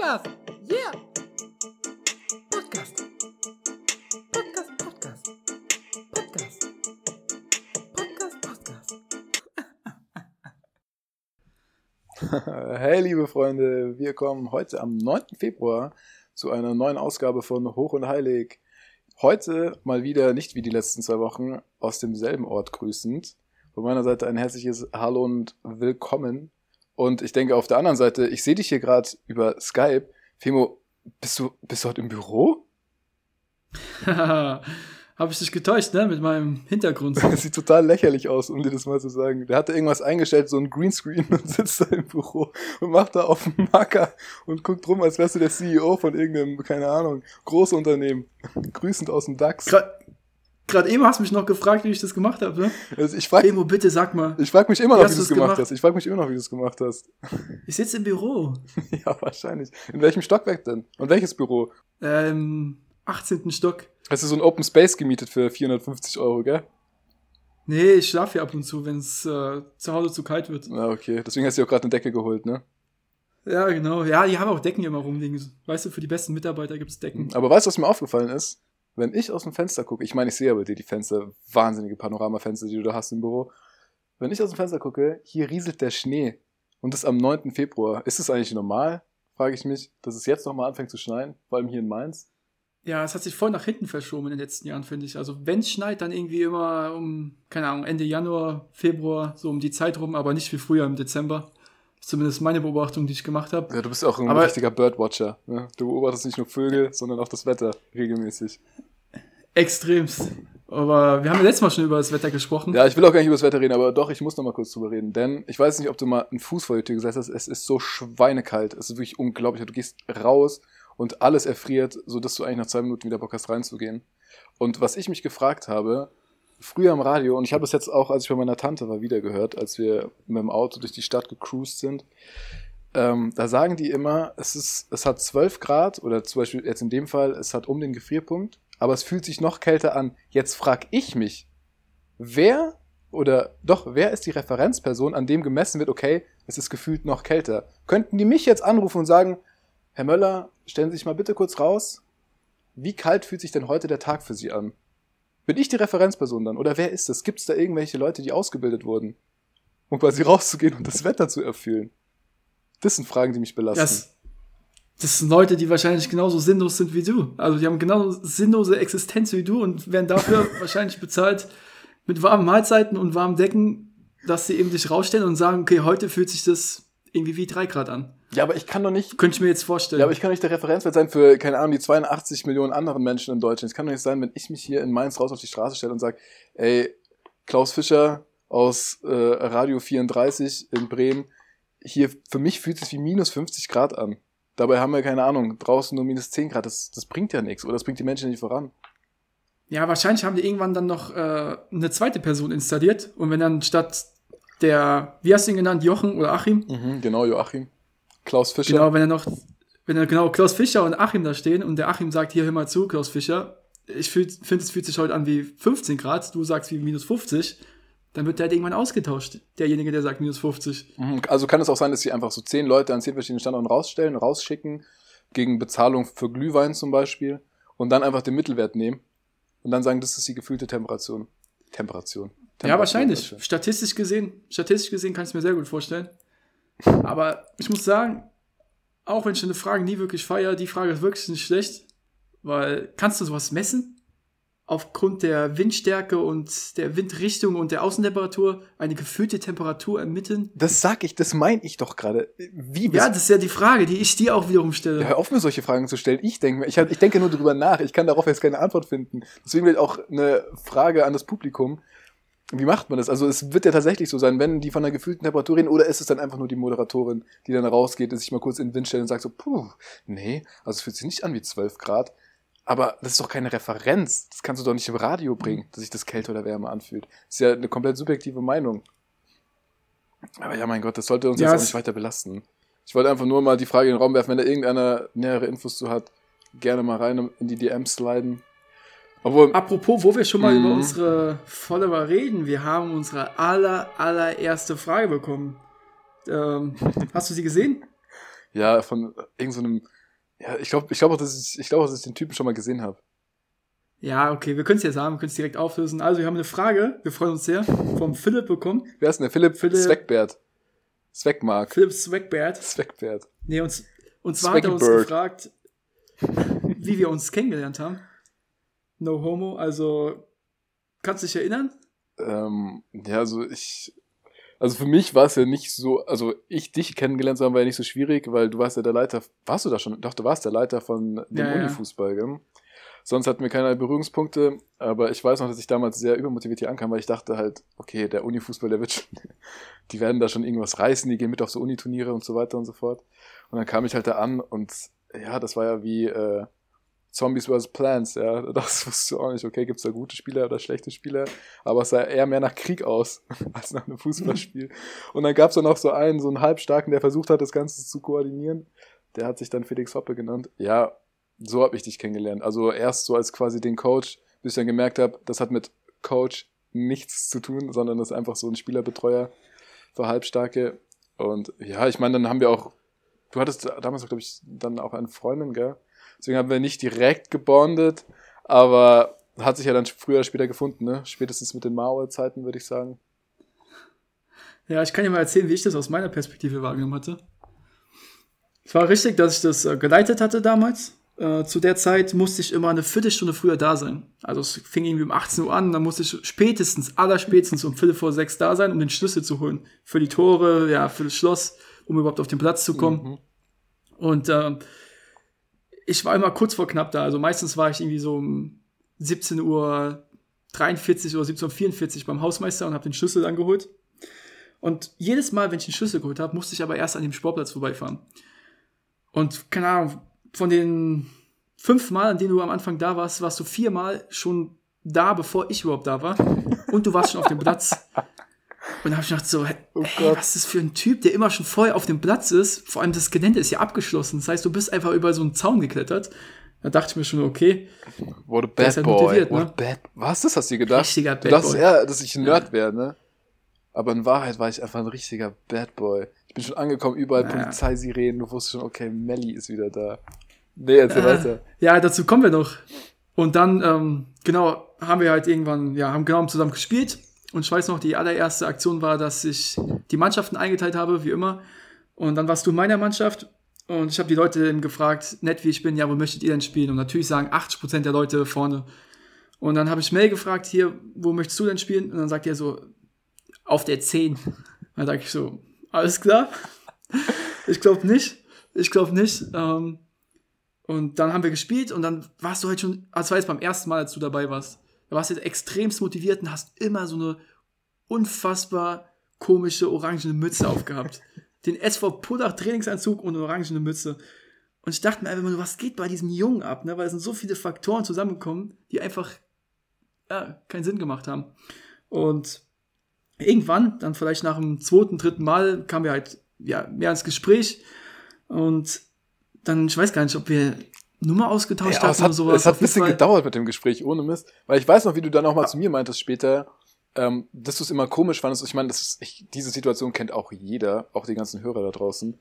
Podcast. Yeah. Podcast. Podcast, Podcast. Podcast. Podcast, Podcast. Hey, liebe Freunde, wir kommen heute am 9. Februar zu einer neuen Ausgabe von Hoch und Heilig. Heute mal wieder, nicht wie die letzten zwei Wochen, aus demselben Ort grüßend. Von meiner Seite ein herzliches Hallo und Willkommen. Und ich denke auf der anderen Seite, ich sehe dich hier gerade über Skype. Femo, bist du, bist du heute im Büro? Habe ich dich getäuscht, ne? Mit meinem Hintergrund. Sieht total lächerlich aus, um dir das mal zu sagen. Der hatte irgendwas eingestellt, so ein Greenscreen und sitzt da im Büro und macht da auf dem Marker und guckt rum, als wärst du der CEO von irgendeinem, keine Ahnung, Großunternehmen. Grüßend aus dem DAX. Gerade Gerade eben hast du mich noch gefragt, wie ich das gemacht habe, ne? Also ich frage Emo, bitte sag mal. ich frag mich immer Wie noch, hast wie du es gemacht, gemacht? hast. Ich frage mich immer noch, wie du es gemacht hast. Ich sitze im Büro. ja, wahrscheinlich. In welchem Stockwerk denn? Und welches Büro? Ähm, 18. Stock. Hast du so ein Open Space gemietet für 450 Euro, gell? Nee, ich schlafe hier ab und zu, wenn es äh, zu Hause zu kalt wird. Na, okay. Deswegen hast du dir auch gerade eine Decke geholt, ne? Ja, genau. Ja, die haben auch Decken immer rumliegen. Weißt du, für die besten Mitarbeiter gibt es Decken. Aber weißt du, was mir aufgefallen ist? Wenn ich aus dem Fenster gucke, ich meine, ich sehe ja bei dir die Fenster, wahnsinnige Panoramafenster, die du da hast im Büro. Wenn ich aus dem Fenster gucke, hier rieselt der Schnee. Und das am 9. Februar. Ist es eigentlich normal, frage ich mich, dass es jetzt nochmal anfängt zu schneien? Vor allem hier in Mainz? Ja, es hat sich voll nach hinten verschoben in den letzten Jahren, finde ich. Also wenn es schneit, dann irgendwie immer um, keine Ahnung, Ende Januar, Februar, so um die Zeit rum, aber nicht wie früher im Dezember. Das ist zumindest meine Beobachtung, die ich gemacht habe. Ja, du bist auch ein Aber- richtiger Birdwatcher. Ne? Du beobachtest nicht nur Vögel, sondern auch das Wetter regelmäßig. Extremst. Aber wir haben ja letztes Mal schon über das Wetter gesprochen. Ja, ich will auch gar nicht über das Wetter reden, aber doch, ich muss noch mal kurz drüber reden. Denn ich weiß nicht, ob du mal einen Fuß vor die Tür gesetzt hast. Es ist so schweinekalt. Es ist wirklich unglaublich. Du gehst raus und alles erfriert, sodass du eigentlich nach zwei Minuten wieder Bock hast, reinzugehen. Und was ich mich gefragt habe, früher am Radio, und ich habe es jetzt auch, als ich bei meiner Tante war, wieder gehört, als wir mit dem Auto durch die Stadt gecruised sind, ähm, da sagen die immer, es, ist, es hat 12 Grad, oder zum Beispiel jetzt in dem Fall, es hat um den Gefrierpunkt, aber es fühlt sich noch kälter an. Jetzt frag ich mich, wer oder doch, wer ist die Referenzperson, an dem gemessen wird, okay, es ist gefühlt noch kälter? Könnten die mich jetzt anrufen und sagen, Herr Möller, stellen Sie sich mal bitte kurz raus, wie kalt fühlt sich denn heute der Tag für Sie an? Bin ich die Referenzperson dann? Oder wer ist das? Gibt es da irgendwelche Leute, die ausgebildet wurden, um quasi rauszugehen und das Wetter zu erfüllen? Das sind Fragen, die mich belasten. Das, das sind Leute, die wahrscheinlich genauso sinnlos sind wie du. Also die haben genauso sinnlose Existenz wie du und werden dafür wahrscheinlich bezahlt mit warmen Mahlzeiten und warmen Decken, dass sie eben dich rausstellen und sagen, okay, heute fühlt sich das irgendwie wie drei Grad an. ja, aber ich kann doch nicht Könnte ich mir jetzt vorstellen. Ja, aber ich kann nicht der Referenzwert sein für, keine Ahnung, die 82 Millionen anderen Menschen in Deutschland. Es kann doch nicht sein, wenn ich mich hier in Mainz raus auf die Straße stelle und sage, ey, Klaus Fischer aus äh, Radio 34 in Bremen, hier, für mich fühlt es sich wie minus 50 Grad an. Dabei haben wir, keine Ahnung, draußen nur minus 10 Grad. Das, das bringt ja nichts. Oder das bringt die Menschen nicht voran. Ja, wahrscheinlich haben die irgendwann dann noch äh, eine zweite Person installiert und wenn dann statt der, wie hast du ihn genannt, Jochen oder Achim? Mhm, genau, Joachim. Klaus Fischer. Genau, wenn er noch, wenn er genau Klaus Fischer und Achim da stehen und der Achim sagt, hier, hör mal zu, Klaus Fischer, ich finde, es fühlt sich heute an wie 15 Grad, du sagst wie minus 50, dann wird der halt irgendwann ausgetauscht, derjenige, der sagt minus 50. Mhm, Also kann es auch sein, dass sie einfach so zehn Leute an zehn verschiedenen Standorten rausstellen, rausschicken, gegen Bezahlung für Glühwein zum Beispiel, und dann einfach den Mittelwert nehmen und dann sagen, das ist die gefühlte Temperation. Temperation. Ja, Temperatur, wahrscheinlich. Statistisch gesehen, statistisch gesehen kann ich es mir sehr gut vorstellen. Aber ich muss sagen, auch wenn ich eine Frage nie wirklich feiere, die Frage ist wirklich nicht schlecht, weil kannst du sowas messen? Aufgrund der Windstärke und der Windrichtung und der Außentemperatur eine gefühlte Temperatur ermitteln? Das sag ich, das meine ich doch gerade. Wie Ja, das ist ja die Frage, die ich dir auch wiederum stelle. Ja, hör auf, mir solche Fragen zu stellen. Ich denke, ich, ich denke nur drüber nach. Ich kann darauf jetzt keine Antwort finden. Deswegen wird auch eine Frage an das Publikum. Wie macht man das? Also es wird ja tatsächlich so sein, wenn die von einer gefühlten Temperatur reden, oder ist es dann einfach nur die Moderatorin, die dann rausgeht und sich mal kurz in den Wind stellt und sagt so, puh, nee, also es fühlt sich nicht an wie 12 Grad. Aber das ist doch keine Referenz. Das kannst du doch nicht im Radio bringen, dass sich das kälter oder wärmer anfühlt. Das ist ja eine komplett subjektive Meinung. Aber ja, mein Gott, das sollte uns Ja, jetzt auch nicht weiter belasten. Ich wollte einfach nur mal die Frage in den Raum werfen, wenn da irgendeiner nähere Infos zu hat, gerne mal rein in die DMs sliden. Obwohl, Apropos, wo wir schon mal Mhm. über unsere Follower reden, wir haben unsere aller, allererste Frage bekommen. Ähm, hast du sie gesehen? Ja, von irgendeinem. So ja, ich glaube ich glaub auch, dass ich, ich glaube auch, dass ich den Typen schon mal gesehen habe. Ja, okay, wir können es jetzt haben, wir können es direkt auflösen. Also, wir haben eine Frage, wir freuen uns sehr, vom Philipp bekommen. Wer ist denn der? Philipp, Philipp- Zweckbert. Zweckmark. Philipp Swagbeard. Zweckbert. Nee, uns, und zwar hat er uns gefragt, wie wir uns kennengelernt haben. No homo, also, kannst du dich erinnern? Ähm, ja, also ich. Also für mich war es ja nicht so, also ich dich kennengelernt zu haben, war ja nicht so schwierig, weil du warst ja der Leiter, warst du da schon? Doch, du warst der Leiter von dem Ja. Unifußball, gell? Sonst hatten wir keine Berührungspunkte, aber ich weiß noch, dass ich damals sehr übermotiviert hier ankam, weil ich dachte halt, okay, der Unifußball, der wird schon, die werden da schon irgendwas reißen, die gehen mit auf so Uniturniere und so weiter und so fort. Und dann kam ich halt da an und ja, das war ja wie äh, Zombies vs. Plants, ja. Das wusste du auch nicht, okay, gibt's da gute Spieler oder schlechte Spieler, aber es sah eher mehr nach Krieg aus, als nach einem Fußballspiel. Und dann gab's dann noch so einen, so einen Halbstarken, der versucht hat, das Ganze zu koordinieren. Der hat sich dann Felix Hoppe genannt. Ja, so habe ich dich kennengelernt. Also erst so als quasi den Coach, bis ich dann gemerkt habe, das hat mit Coach nichts zu tun, sondern das ist einfach so ein Spielerbetreuer für Halbstarke. Und ja, ich meine, dann haben wir auch, du hattest damals, glaube ich, dann auch eine Freundin, gell? Deswegen haben wir nicht direkt gebondet, aber hat sich ja dann früher oder später gefunden, ne? Spätestens mit den Mao-Zeiten, würde ich sagen. Ja, ich kann dir mal erzählen, wie ich das aus meiner Perspektive wahrgenommen hatte. Es war richtig, dass ich das äh, geleitet hatte damals. Äh, zu der Zeit musste ich immer eine Viertelstunde früher da sein. Also es fing irgendwie um 18 Uhr an, dann musste ich spätestens, allerspätestens um Viertel vor sechs da sein, um den Schlüssel zu holen. Für die Tore, ja, für das Schloss, um überhaupt auf den Platz zu kommen. Mhm. Und ähm, ich war immer kurz vor knapp da. Also meistens war ich irgendwie so um 17 Uhr 43 oder 17 Uhr 44 beim Hausmeister und habe den Schlüssel angeholt. Und jedes Mal, wenn ich den Schlüssel geholt habe, musste ich aber erst an dem Sportplatz vorbeifahren. Und keine Ahnung, von den fünf Mal, an denen du am Anfang da warst, warst du viermal schon da, bevor ich überhaupt da war. Und du warst schon auf dem Platz. Und da habe ich gedacht so, Oh ey, Gott. was ist das für ein Typ, der immer schon vorher auf dem Platz ist? Vor allem das Gelände ist ja abgeschlossen. Das heißt, du bist einfach über so einen Zaun geklettert. Da dachte ich mir schon, okay, What a Der ist bad halt boy. motiviert, What ne? bad Was, das hast du dir gedacht? Richtiger Du Bad dachtest Boy. eher, dass ich ein Nerd wäre, ne? Aber in Wahrheit war ich einfach ein richtiger Bad Boy. Ich bin schon angekommen, überall Naja. Polizeisirenen, du wusstest schon, okay, Melly ist wieder da. Nee, erzähl weiter. Ja, dazu kommen wir noch. Und dann, ähm, genau, haben wir halt irgendwann, ja, haben genau zusammen gespielt. Und ich weiß noch, die allererste Aktion war, dass ich die Mannschaften eingeteilt habe, wie immer. Und dann warst du in meiner Mannschaft. Und ich habe die Leute gefragt, nett wie ich bin, ja, wo möchtet ihr denn spielen? Und natürlich sagen 80% der Leute vorne. Und dann habe ich Mel gefragt, hier, wo möchtest du denn spielen? Und dann sagt er so, auf der 10. Dann sage ich so, alles klar. Ich glaube nicht. Ich glaube nicht. Ähm, und dann haben wir gespielt und dann warst du halt schon, also war jetzt beim ersten Mal, als du dabei warst. Da warst du jetzt extremst motiviert und hast immer so eine unfassbar komische orangene Mütze aufgehabt. Den SV Pullach Trainingsanzug und eine orangene Mütze. Und ich dachte mir einfach nur, was geht bei diesem Jungen ab, ne? Weil es sind so viele Faktoren zusammengekommen, die einfach ja, keinen Sinn gemacht haben. Und irgendwann, dann vielleicht nach dem zweiten, dritten Mal, kamen wir halt ja, mehr ins Gespräch. Und dann, ich weiß gar nicht, ob wir Nummer ausgetauscht Ja, hatten oder sowas. es hat ein bisschen Fall- gedauert mit dem Gespräch, ohne Mist. Weil ich weiß noch, wie du dann auch mal zu mir meintest später, ähm, dass du es immer komisch fandest. Ich meine, das ist, ich, diese Situation kennt auch jeder, auch die ganzen Hörer da draußen.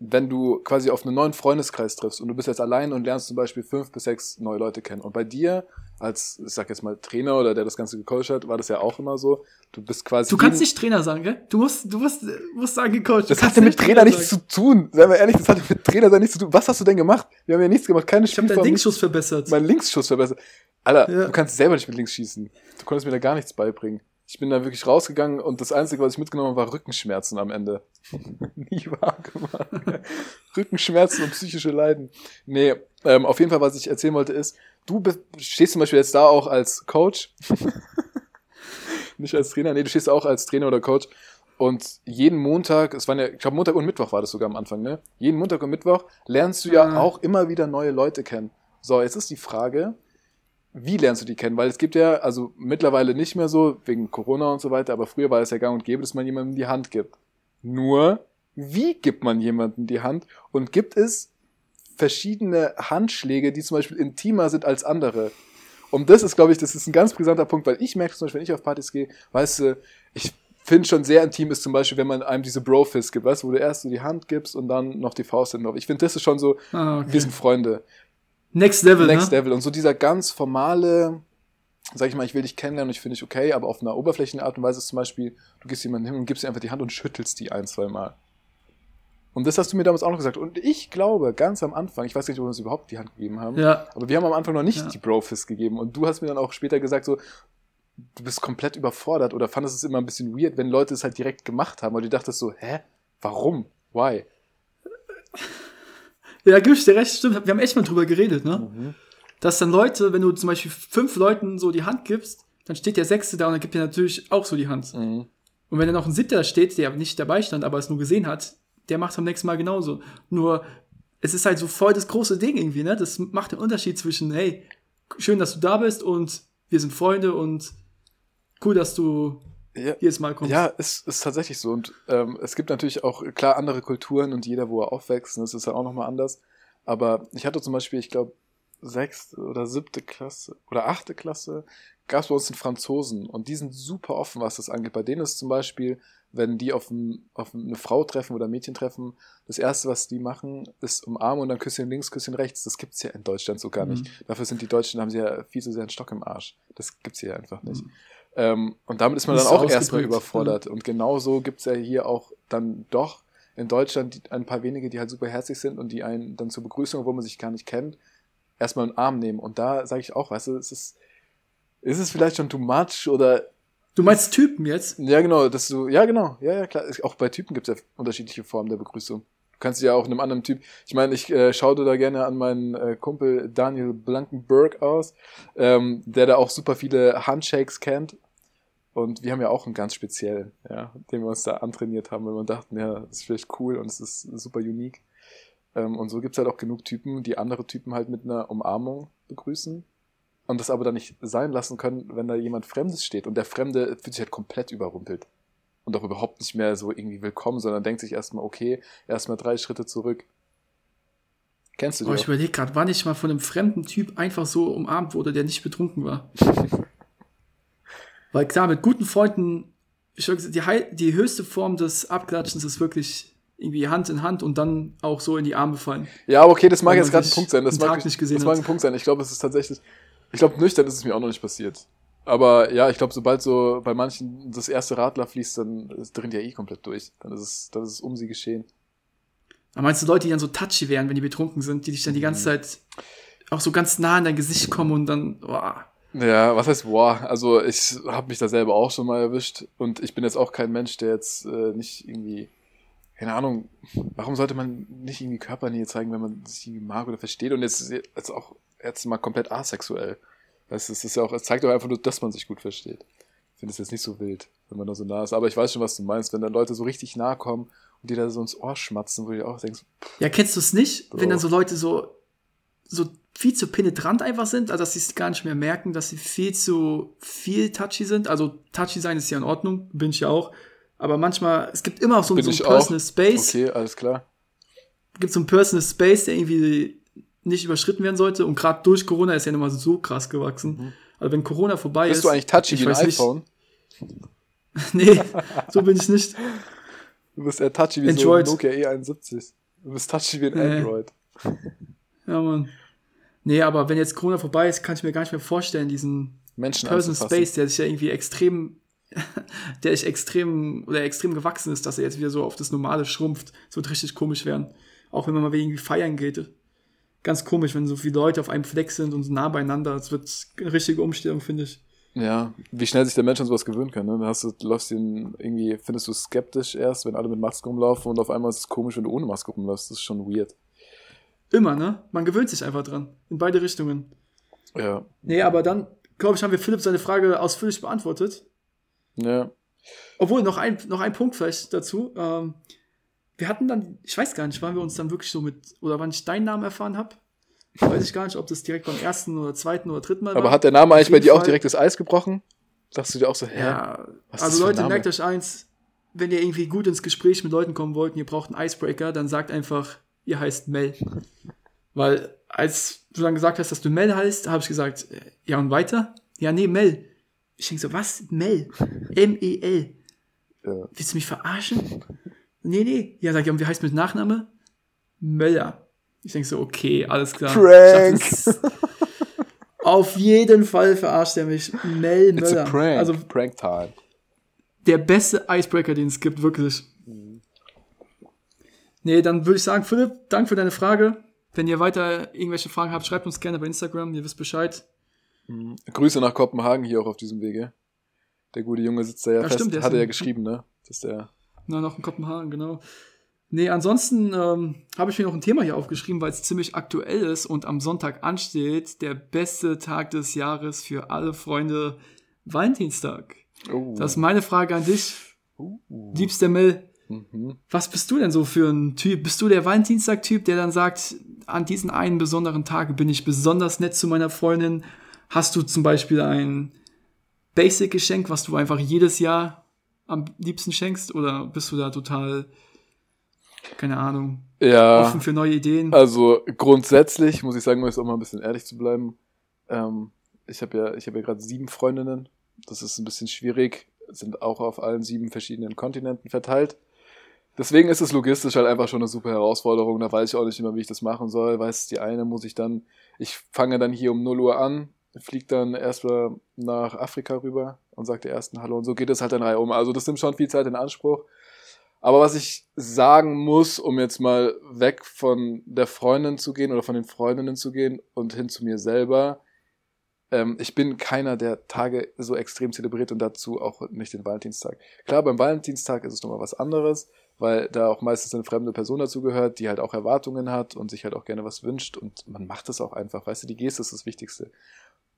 Wenn du quasi auf einen neuen Freundeskreis triffst und du bist jetzt allein und lernst zum Beispiel fünf bis sechs neue Leute kennen. Und bei dir, als, ich sag jetzt mal, Trainer oder der das Ganze gecoacht hat, war das ja auch immer so. Du bist quasi. Du kannst nicht Trainer sagen, gell? Du musst, du musst, musst sagen, gecoacht. Das kannst hatte mit nicht Trainer nichts zu tun. Seien wir ehrlich, das hatte mit Trainer nichts zu tun. Was hast du denn gemacht? Wir haben ja nichts gemacht. Keine Ich habe deinen Linkschuss verbessert. mein Linksschuss verbessert. Alter, Ja. du kannst selber nicht mit links schießen. Du konntest mir da gar nichts beibringen. Ich bin da wirklich rausgegangen und das Einzige, was ich mitgenommen habe, war Rückenschmerzen am Ende. Nie wahr gemacht. Rückenschmerzen und psychische Leiden. Nee, ähm, auf jeden Fall, was ich erzählen wollte, ist, du stehst zum Beispiel jetzt da auch als Coach. Nicht als Trainer, nee, du stehst auch als Trainer oder Coach. Und jeden Montag, es waren ja, ich glaube Montag und Mittwoch war das sogar am Anfang, ne? Jeden Montag und Mittwoch lernst du ja Ah. auch immer wieder neue Leute kennen. So, jetzt ist die Frage, wie lernst du die kennen? Weil es gibt ja, also mittlerweile nicht mehr so, wegen Corona und so weiter, aber früher war es ja gang und gäbe, dass man jemandem die Hand gibt. Nur, wie gibt man jemandem die Hand? Und gibt es verschiedene Handschläge, die zum Beispiel intimer sind als andere? Und das ist, glaube ich, das ist ein ganz brisanter Punkt, weil ich merke zum Beispiel, wenn ich auf Partys gehe, weißt du, ich finde schon sehr intim ist zum Beispiel, wenn man einem diese Bro-Fist gibt, weißt du, wo du erst so die Hand gibst und dann noch die Faust hinten drauf. Ich finde, das ist schon so, Ah, okay. wir sind Freunde. Next Level, Next ne? Level. Und so dieser ganz formale, sag ich mal, ich will dich kennenlernen und ich finde dich okay, aber auf einer oberflächlichen Art und Weise ist zum Beispiel, du gehst jemanden hin und gibst ihm einfach die Hand und schüttelst die ein, zwei Mal. Und das hast du mir damals auch noch gesagt. Und ich glaube, ganz am Anfang, ich weiß nicht, ob wir uns überhaupt die Hand gegeben haben, Ja. aber wir haben am Anfang noch nicht Ja. die Bro-Fist gegeben. Und du hast mir dann auch später gesagt, so, du bist komplett überfordert oder fandest es immer ein bisschen weird, wenn Leute es halt direkt gemacht haben. Und du dachtest so, hä? Warum? Why? Ja, gib ich dir recht, stimmt. Wir haben echt mal drüber geredet, ne? Mhm. Dass dann Leute, wenn du zum Beispiel fünf Leuten so die Hand gibst, dann steht der Sechste da und dann gibt dir natürlich auch so die Hand. Mhm. Und wenn dann noch ein Siebter da steht, der nicht dabei stand, aber es nur gesehen hat, der macht es beim nächsten Mal genauso. Nur, es ist halt so voll das große Ding irgendwie, ne? Das macht den Unterschied zwischen, hey, schön, dass du da bist und wir sind Freunde und cool, dass du Ja, jedes Mal kommst. Ja, ist, ist tatsächlich so. Und ähm, es gibt natürlich auch, klar, andere Kulturen und jeder, wo er aufwächst, und das ist ja auch nochmal anders. Aber ich hatte zum Beispiel, ich glaube, sechste oder siebte Klasse oder achte Klasse, gab es bei uns den Franzosen und die sind super offen, was das angeht. Bei denen ist zum Beispiel, wenn die auf, ein, auf eine Frau treffen oder ein Mädchen treffen, das erste, was die machen, ist umarmen und dann Küsschen links, Küsschen rechts. Das gibt's ja in Deutschland so gar Mhm. nicht. Dafür sind die Deutschen, haben sie ja viel zu sehr einen Stock im Arsch. Das gibt's hier einfach nicht. Mhm. Ähm, und damit ist man Nicht dann auch erstmal überfordert. Und genauso gibt's ja hier auch dann doch in Deutschland ein paar wenige, die halt super herzlich sind und die einen dann zur Begrüßung, obwohl man sich gar nicht kennt, erstmal einen Arm nehmen. Und da sage ich auch, weißt du, es ist, ist es vielleicht schon too much oder Du meinst Typen jetzt? ja, genau, dass du, ja, genau, ja, ja, klar. Auch bei Typen gibt es ja unterschiedliche Formen der Begrüßung. Du kannst ja auch einem anderen Typ, ich meine, ich äh, schaue da gerne an meinen äh, Kumpel Daniel Blankenberg aus, ähm, der da auch super viele Handshakes kennt. Und wir haben ja auch einen ganz speziellen, ja, den wir uns da antrainiert haben, weil wir dachten, ja, das ist vielleicht cool und es ist super unique. Ähm, und so gibt's halt auch genug Typen, die andere Typen halt mit einer Umarmung begrüßen und das aber dann nicht sein lassen können, wenn da jemand Fremdes steht. Und der Fremde fühlt sich halt komplett überrumpelt. Und auch überhaupt nicht mehr so irgendwie willkommen, sondern denkt sich erstmal, okay, erstmal drei Schritte zurück. Kennst du Oh, die? ich überlege gerade, wann ich mal von einem fremden Typ einfach so umarmt wurde, der nicht betrunken war. Weil klar, mit guten Freunden, ich gesagt, die, die höchste Form des Abklatschens ist wirklich irgendwie Hand in Hand und dann auch so in die Arme fallen. Ja, aber okay, das mag jetzt gerade ein Punkt sein. Das mag, nicht gesehen das mag ein Punkt sein. Ich glaube, es ist tatsächlich. Ich glaube, nüchtern ist es mir auch noch nicht passiert. Aber ja, ich glaube, sobald so bei manchen das erste Radler fließt, dann dringt ja eh komplett durch. Dann ist es, dann ist es um sie geschehen. Aber meinst du Leute, die dann so touchy wären, wenn die betrunken sind, die dich dann die ganze Mhm. Zeit auch so ganz nah in dein Gesicht kommen und dann, boah. Ja, was heißt boah? Also ich habe mich da selber auch schon mal erwischt und ich bin jetzt auch kein Mensch, der jetzt äh, nicht irgendwie, keine Ahnung, warum sollte man nicht irgendwie Körpernähe zeigen, wenn man sich irgendwie mag oder versteht und jetzt, jetzt auch jetzt mal komplett asexuell. Weißt du, es ist ja auch, es zeigt doch einfach nur, dass man sich gut versteht. Ich finde es jetzt nicht so wild, wenn man da so nah ist. Aber ich weiß schon, was du meinst, wenn dann Leute so richtig nahe kommen und dir da so ins Ohr schmatzen, wo du dir auch denkst, Ja, kennst du es nicht, wenn Doch. dann so Leute so, so viel zu penetrant einfach sind, also dass sie es gar nicht mehr merken, dass sie viel zu viel touchy sind. Also touchy sein ist ja in Ordnung, bin ich ja auch. Aber manchmal, es gibt immer auch so, so einen auch. Personal Space. okay, alles klar. gibt so einen Personal Space, der irgendwie nicht überschritten werden sollte. Und gerade durch Corona ist ja nochmal so krass gewachsen. Also wenn Corona vorbei Bist ist. du eigentlich touchy wie ein iPhone? nee, so bin ich nicht. Du bist eher touchy wie Android. so ein Nokia E71. Du bist touchy wie ein. Android. Ja, Mann. Nee, aber wenn jetzt Corona vorbei ist, kann ich mir gar nicht mehr vorstellen, diesen Menschen anzufassen. Space, der sich ja irgendwie extrem, der sich extrem oder extrem gewachsen ist, dass er jetzt wieder so auf das Normale schrumpft. Das wird richtig komisch werden. Auch wenn man mal irgendwie feiern geht. Ganz komisch, wenn so viele Leute auf einem Fleck sind und so nah beieinander. Das wird eine richtige Umstellung, finde ich. Ja, wie schnell sich der Mensch an sowas gewöhnen kann. Ne? Dann hast du, läufst ihn irgendwie, findest du es skeptisch erst, wenn alle mit Maske rumlaufen und auf einmal ist es komisch, wenn du ohne Maske rumläufst. Das ist schon weird. Immer, ne? Man gewöhnt sich einfach dran. In beide Richtungen. Ja. Nee, aber dann, glaube ich, haben wir Philipp seine Frage ausführlich beantwortet. Ja. Obwohl, noch ein, noch ein Punkt vielleicht dazu. Ähm, wir hatten dann, ich weiß gar nicht, wann wir uns dann wirklich so mit, oder wann ich deinen Namen erfahren habe. Weiß ich gar nicht, ob das direkt beim ersten oder zweiten oder dritten Mal war. Aber hat der Name eigentlich bei dir auch Fall. direkt das Eis gebrochen? Sagst du dir auch so, hä? Ja, Was also Leute, merkt euch eins, wenn ihr irgendwie gut ins Gespräch mit Leuten kommen wollt und ihr braucht einen Icebreaker, dann sagt einfach, ihr heißt Mel. Weil als du dann gesagt hast, dass du Mel heißt, habe ich gesagt, äh, ja und weiter? Ja, nee, Mel. Ich denke so, was? Mel? M-E-L. Ja. Willst du mich verarschen? Nee, nee. Ja, sag ich, und wie heißt mit Nachname? Möller. Ich denke so, okay, alles klar. Prank. Dachte, Auf jeden Fall verarscht er mich. Mel It's Möller. a prank. Also prank time. der beste Icebreaker, den es gibt, wirklich. Nee, dann würde ich sagen, Philipp, danke für deine Frage. Wenn ihr weiter irgendwelche Fragen habt, schreibt uns gerne bei Instagram, ihr wisst Bescheid. Grüße nach Kopenhagen hier auch auf diesem Wege. Der gute Junge sitzt da ja, Ja, fest. stimmt, Hat er ja geschrieben, ne? Dass der. Na, noch in Kopenhagen, genau. Nee, ansonsten ähm, habe ich mir noch ein Thema hier aufgeschrieben, weil es ziemlich aktuell ist und am Sonntag ansteht. Der beste Tag des Jahres für alle Freunde, Valentinstag. Oh. Das ist meine Frage an dich, uh. liebster Mel. Mhm. Was bist du denn so für ein Typ? Bist du der Valentinstag-Typ, der dann sagt, an diesen einen besonderen Tag bin ich besonders nett zu meiner Freundin? Hast du zum Beispiel ein Basic-Geschenk, was du einfach jedes Jahr am liebsten schenkst? Oder bist du da total, keine Ahnung, Ja. offen für neue Ideen? Also grundsätzlich muss ich sagen, um jetzt auch mal ein bisschen ehrlich zu bleiben. Ähm, ich habe ja, ich habe ja gerade sieben Freundinnen. Das ist ein bisschen schwierig. Sind auch auf allen sieben verschiedenen Kontinenten verteilt. Deswegen ist es logistisch halt einfach schon eine super Herausforderung. Da weiß ich auch nicht immer, wie ich das machen soll. Weiß die eine muss ich dann, ich fange dann hier um 0 Uhr an, fliege dann erstmal nach Afrika rüber und sage der ersten Hallo und so geht es halt in Reihe um. Also das nimmt schon viel Zeit in Anspruch. Aber was ich sagen muss, um jetzt mal weg von der Freundin zu gehen oder von den Freundinnen zu gehen und hin zu mir selber, ähm, ich bin keiner, der Tage so extrem zelebriert und dazu auch nicht den Valentinstag. Klar, beim Valentinstag ist es nochmal was anderes, weil da auch meistens eine fremde Person dazu gehört, die halt auch Erwartungen hat und sich halt auch gerne was wünscht und man macht das auch einfach, weißt du, die Geste ist das Wichtigste.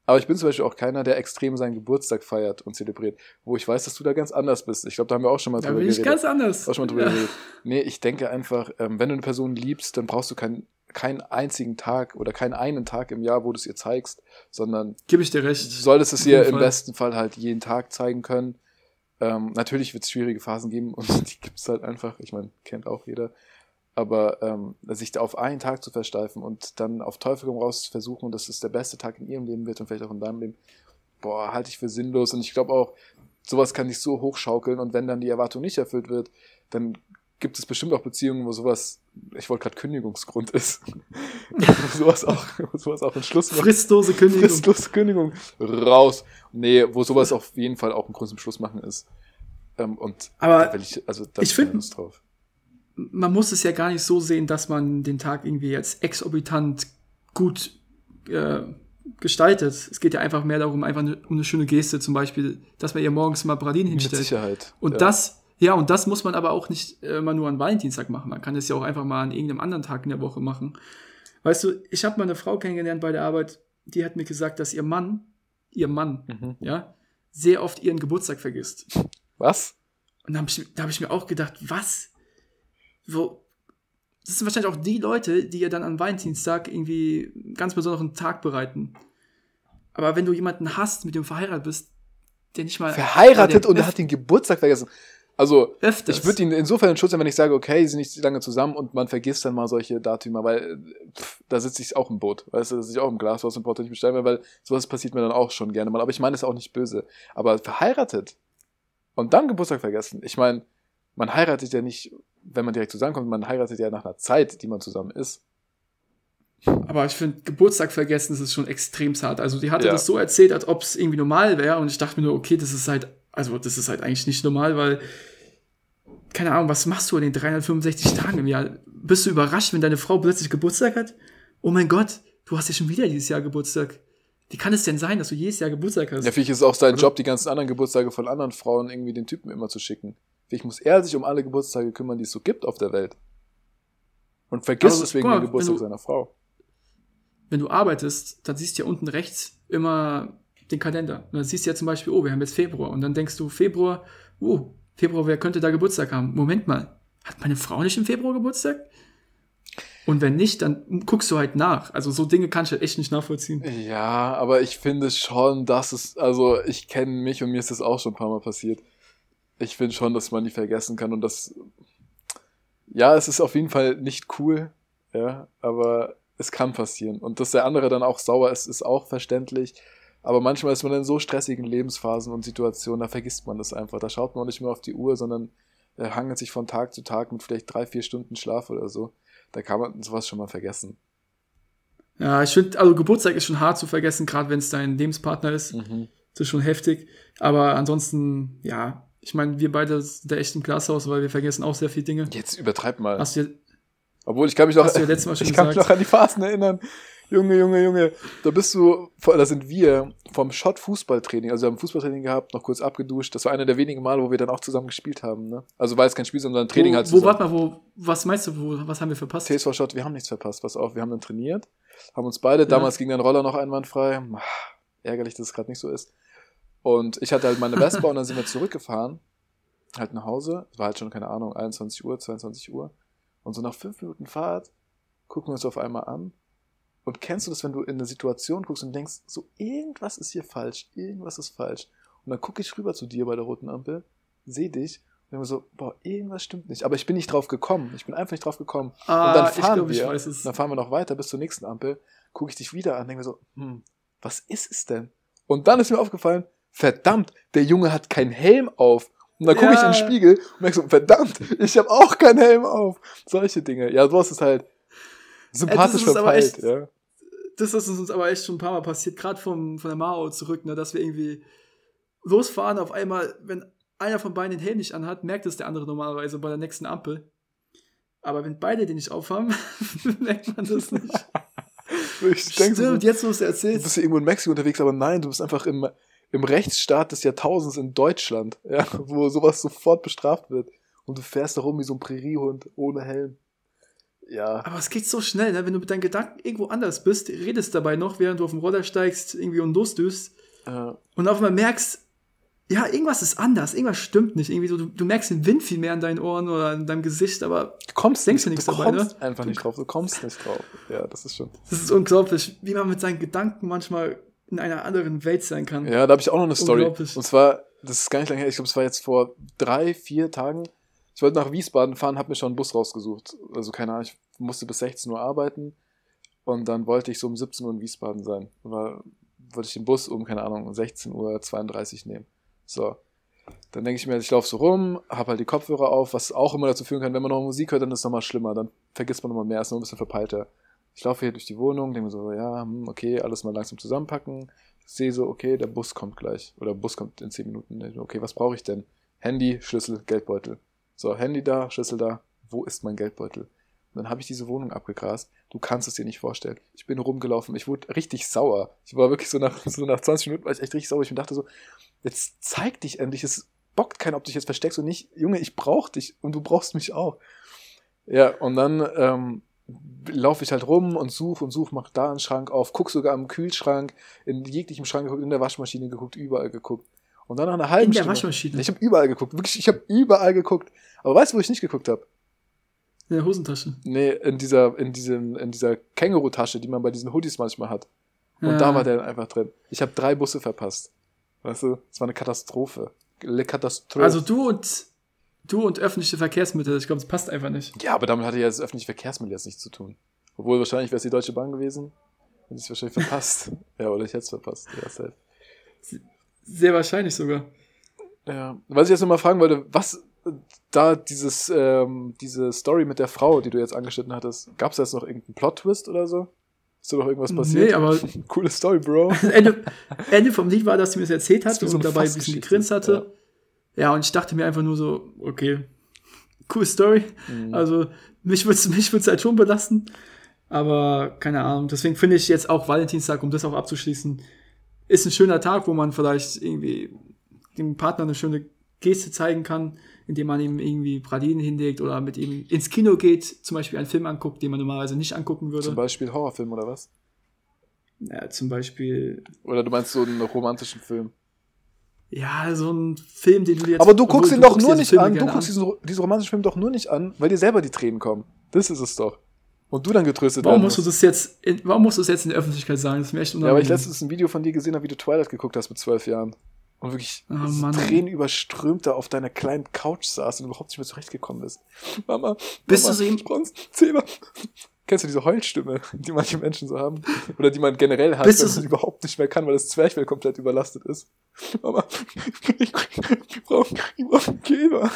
Aber ich bin zum Beispiel auch keiner, der extrem seinen Geburtstag feiert und zelebriert, wo ich weiß, dass du da ganz anders bist. Ich glaube, da haben wir auch schon mal da drüber bin ich geredet. ganz anders. Auch schon mal drüber Ja. geredet. Nee, ich denke einfach, ähm, wenn du eine Person liebst, dann brauchst du keinen keinen einzigen Tag oder keinen einen Tag im Jahr, wo du es ihr zeigst, sondern Gebe ich dir recht. solltest es ihr im Fall. besten Fall halt jeden Tag zeigen können. Ähm, natürlich wird es schwierige Phasen geben und die gibt es halt einfach. Ich meine, kennt auch jeder. Aber ähm, sich da auf einen Tag zu versteifen und dann auf Teufel komm raus zu versuchen, und dass es der beste Tag in ihrem Leben wird und vielleicht auch in deinem Leben, boah, halte ich für sinnlos. Und ich glaube auch, sowas kann dich so hochschaukeln und wenn dann die Erwartung nicht erfüllt wird, dann gibt es bestimmt auch Beziehungen, wo sowas, ich wollte gerade Kündigungsgrund ist. wo sowas auch, wo sowas auch ein Schluss macht. Fristlose Kündigung. Fristlose Kündigung raus. Nee, wo sowas auf jeden Fall auch ein Grund zum Schluss machen ist. Ähm, und Aber da will ich, also da ich hab keine find- Lust drauf. man muss es ja gar nicht so sehen, dass man den Tag irgendwie jetzt exorbitant gut äh, gestaltet. Es geht ja einfach mehr darum, einfach eine, um eine schöne Geste, zum Beispiel, dass man ihr morgens mal Pralinen Mit hinstellt. Sicherheit. Und ja. das, ja, und das muss man aber auch nicht äh, immer nur an Valentinstag machen. Man kann es ja auch einfach mal an irgendeinem anderen Tag in der Woche machen. Weißt du, ich habe mal eine Frau kennengelernt bei der Arbeit, die hat mir gesagt, dass ihr Mann, ihr Mann, Mhm. ja, sehr oft ihren Geburtstag vergisst. Was? Und da habe ich, da hab ich mir auch gedacht, was? Wo? Das sind wahrscheinlich auch die Leute, die ihr dann an Valentinstag irgendwie einen ganz besonderen Tag bereiten. Aber wenn du jemanden hast, mit dem du verheiratet bist, der nicht mal. Verheiratet der und er öf- hat den Geburtstag vergessen. Also, öfters. ich würde ihn insofern in Schutz nehmen, wenn ich sage, okay, sie sind nicht lange zusammen und man vergisst dann mal solche Datümer, weil pff, da sitze ich auch im Boot, weißt du, da sitze ich auch im Glashaus und brauche nicht bestellen mehr, weil sowas passiert mir dann auch schon gerne mal. Aber ich meine es auch nicht böse. Aber verheiratet und dann Geburtstag vergessen, ich meine, man heiratet ja nicht, wenn man direkt zusammenkommt, man heiratet ja nach einer Zeit, die man zusammen ist. Aber ich finde, Geburtstag vergessen, das ist schon extrem hart. Also, die hatte Ja. das so erzählt, als ob es irgendwie normal wäre. Und ich dachte mir nur, okay, das ist halt, also, das ist halt eigentlich nicht normal, weil, keine Ahnung, was machst du an den 365 Tagen im Jahr? Bist du überrascht, wenn deine Frau plötzlich Geburtstag hat? Oh mein Gott, du hast ja schon wieder dieses Jahr Geburtstag. Wie kann es denn sein, dass du jedes Jahr Geburtstag hast? Ja, vielleicht ist es auch sein Job, die ganzen anderen Geburtstage von anderen Frauen irgendwie den Typen immer zu schicken. Vielleicht muss er sich um alle Geburtstage kümmern, die es so gibt auf der Welt. Und vergisst Aber deswegen mal, den Geburtstag du- seiner Frau. wenn du arbeitest, dann siehst du ja unten rechts immer den Kalender. Und dann siehst du ja zum Beispiel, oh, wir haben jetzt Februar. Und dann denkst du, Februar, oh, Februar, wer könnte da Geburtstag haben? Moment mal, hat meine Frau nicht im Februar Geburtstag? Und wenn nicht, dann guckst du halt nach. Also so Dinge kann ich halt echt nicht nachvollziehen. Ja, aber ich finde schon, dass es, also ich kenne mich und mir ist das auch schon ein paar Mal passiert. Ich finde schon, dass man die vergessen kann und das, ja, es ist auf jeden Fall nicht cool, ja, aber es kann passieren. Und dass der andere dann auch sauer ist, ist auch verständlich. Aber manchmal ist man in so stressigen Lebensphasen und Situationen, da vergisst man das einfach. Da schaut man auch nicht mehr auf die Uhr, sondern äh, hangelt sich von Tag zu Tag mit vielleicht drei, vier Stunden Schlaf oder so. Da kann man sowas schon mal vergessen. Ja, ich finde, also Geburtstag ist schon hart zu vergessen, gerade wenn es dein Lebenspartner ist. Mhm. Das ist schon heftig. Aber ansonsten, ja, ich meine, wir beide sind da echt im Glashaus, weil wir vergessen auch sehr viele Dinge. Jetzt übertreib mal. Hast du ja, Obwohl, ich kann mich noch, ja letztes Mal schon ich kann mich noch an die Phasen erinnern. Junge, Junge, Junge, da bist du, da sind wir vom Schott Fußballtraining, also wir haben Fußballtraining gehabt, noch kurz abgeduscht. Das war einer der wenigen Male, wo wir dann auch zusammen gespielt haben, ne? Also war jetzt kein Spiel, sondern ein Training wo, halt wo, zusammen. warte mal, wo, was meinst du, wo, was haben wir verpasst? TSV Schott, wir haben nichts verpasst, pass auf, wir haben dann trainiert, haben uns beide, damals ging dann Roller noch einwandfrei, Ah, ärgerlich, dass es gerade nicht so ist. Und ich hatte halt meine Vespa und dann sind wir zurückgefahren, halt nach Hause, es war halt schon, keine Ahnung, 21 Uhr, 22 Uhr. Und so nach fünf Minuten Fahrt gucken wir uns auf einmal an. Und kennst du das, wenn du in eine Situation guckst und denkst, so irgendwas ist hier falsch, irgendwas ist falsch. Und dann gucke ich rüber zu dir bei der roten Ampel, sehe dich und denke mir so, boah, irgendwas stimmt nicht. Aber ich bin nicht drauf gekommen. Ich bin einfach nicht drauf gekommen. Ah, und dann ich fahren glaub, ich wir. weiß es. Dann fahren wir noch weiter bis zur nächsten Ampel. Gucke ich dich wieder an, denke mir so, hm, was ist es denn? Und dann ist mir aufgefallen, verdammt, der Junge hat keinen Helm auf. Und dann gucke ich in den Ja. Spiegel und merke so, verdammt, ich habe auch keinen Helm auf. Solche Dinge. Ja, sowas ist halt sympathisch aber verpeilt. echt- Ja. Das ist uns aber echt schon ein paar Mal passiert, gerade von der Mao zurück, ne, dass wir irgendwie losfahren, auf einmal, wenn einer von beiden den Helm nicht anhat, merkt es der andere normalerweise bei der nächsten Ampel. Aber wenn beide den nicht aufhaben, merkt man das nicht. Ich denke Stimmt, jetzt, wo du es du bist ja irgendwo in Mexiko unterwegs, aber nein, du bist einfach im, im Rechtsstaat des Jahrtausends in Deutschland, ja, wo sowas sofort bestraft wird. Und du fährst da rum wie so ein Präriehund ohne Helm. Ja. Aber es geht so schnell, ne? wenn du mit deinen Gedanken irgendwo anders bist, redest dabei noch, während du auf dem Roller steigst, irgendwie und losdüst Äh, und auf einmal merkst, ja, irgendwas ist anders, irgendwas stimmt nicht. Irgendwie so, du, du merkst den Wind viel mehr in deinen Ohren oder in deinem Gesicht, aber du kommst Denkst nicht, du du nichts dabei, kommst ne? einfach nicht drauf. Du kommst nicht drauf. Ja, das ist schon. das ist unglaublich, wie man mit seinen Gedanken manchmal in einer anderen Welt sein kann. Ja, da habe ich auch noch eine Story. Unglaublich. Und zwar, das ist gar nicht lange her, ich glaube, es war jetzt vor drei, vier Tagen. Ich wollte nach Wiesbaden fahren, habe mir schon einen Bus rausgesucht. Also keine Ahnung, ich musste bis 16 Uhr arbeiten und dann wollte ich so um 17 Uhr in Wiesbaden sein. War, wollte ich den Bus um, keine Ahnung, um 16 Uhr 32 nehmen. So. Dann denke ich mir, ich laufe so rum, habe halt die Kopfhörer auf, was auch immer dazu führen kann, wenn man noch Musik hört, dann ist es nochmal schlimmer, dann vergisst man nochmal mehr, ist noch ein bisschen verpeilter. Ich laufe hier durch die Wohnung, denke mir so, ja, hm, okay, alles mal langsam zusammenpacken. Sehe so, okay, der Bus kommt gleich. Oder der Bus kommt in 10 Minuten. Okay, was brauche ich denn? Handy, Schlüssel, Geldbeutel. So, Handy da, Schlüssel da. Wo ist mein Geldbeutel? Und dann habe ich diese Wohnung abgegrast. Du kannst es dir nicht vorstellen. Ich bin rumgelaufen. Ich wurde richtig sauer. Ich war wirklich so nach, so nach 20 Minuten war ich echt richtig sauer. Ich dachte so, jetzt zeig dich endlich. Es bockt keiner, ob du dich jetzt versteckst und nicht. Junge, ich brauch dich und du brauchst mich auch. Ja, und dann ähm, laufe ich halt rum und suche und suche, mach da einen Schrank auf, guck sogar am Kühlschrank, in jeglichem Schrank geguckt, in der Waschmaschine geguckt, überall geguckt. Und dann nach einer halben In der Stunde. Waschmaschine, Ich habe überall geguckt, wirklich, ich habe überall geguckt. Aber weißt du, wo ich nicht geguckt habe? in der Hosentasche. Nee, in dieser, in diesem, in dieser Känguru-Tasche, die man bei diesen Hoodies manchmal hat. Und Ja. da war der dann einfach drin. Ich habe drei Busse verpasst. Weißt du, es war eine Katastrophe. Le Katastrophe. Also du und du und öffentliche Verkehrsmittel, ich glaube, das passt einfach nicht. ja, aber damit hatte ja das öffentliche Verkehrsmittel jetzt nichts zu tun. Obwohl wahrscheinlich wäre es die Deutsche Bahn gewesen. Hätte ich es wahrscheinlich verpasst. ja, oder ich hätte es verpasst. Ja, safe. Sehr wahrscheinlich sogar. Ja. Was ich jetzt nochmal fragen wollte, was äh, da dieses, ähm, diese Story mit der Frau, die du jetzt angeschnitten hattest, gab es da jetzt noch irgendeinen Plot-Twist oder so? Ist da noch irgendwas passiert? Nee, aber Coole Story, Bro. Ende, Ende vom Lied war, dass sie mir das erzählt hat so und eine dabei ein bisschen gegrinst hatte. Ja. und ich dachte mir einfach nur so, okay, cool Story. Mhm. Also mich würde es mich würd's halt schon belasten. Aber keine Ahnung. Deswegen finde ich jetzt auch Valentinstag, um das auch abzuschließen, ist ein schöner Tag, wo man vielleicht irgendwie dem Partner eine schöne Geste zeigen kann, indem man ihm irgendwie Pralinen hinlegt oder mit ihm ins Kino geht, zum Beispiel einen Film anguckt, den man normalerweise nicht angucken würde. Zum Beispiel Horrorfilm oder was? ja, zum Beispiel, Oder du meinst so einen romantischen Film? ja, so ein Film, den du dir jetzt. Aber du guckst ihn doch nur nicht Filme an. Du guckst diesen, diesen romantischen Film doch nur nicht an, weil dir selber die Tränen kommen. Das ist es doch. Und du dann getröstet Warum musst du das jetzt, in, warum musst du das jetzt in der Öffentlichkeit sagen? Das ist mir echt Ja, weil ich unangenehm. letztens ein Video von dir gesehen habe, wie du Twilight geguckt hast mit zwölf Jahren. Und wirklich Oh, Mann. Tränen überströmt da auf deiner kleinen Couch saß und überhaupt nicht mehr zurechtgekommen bist. Mama, Bist Mama, du so ihm- Franz, Zehner, Kennst du diese Heulstimme, die manche Menschen so haben? Oder die man generell hat, Bist wenn man überhaupt nicht mehr kann, weil das Zwerchfell komplett überlastet ist. Mama, ich, brauche ich brauch einen Käfer.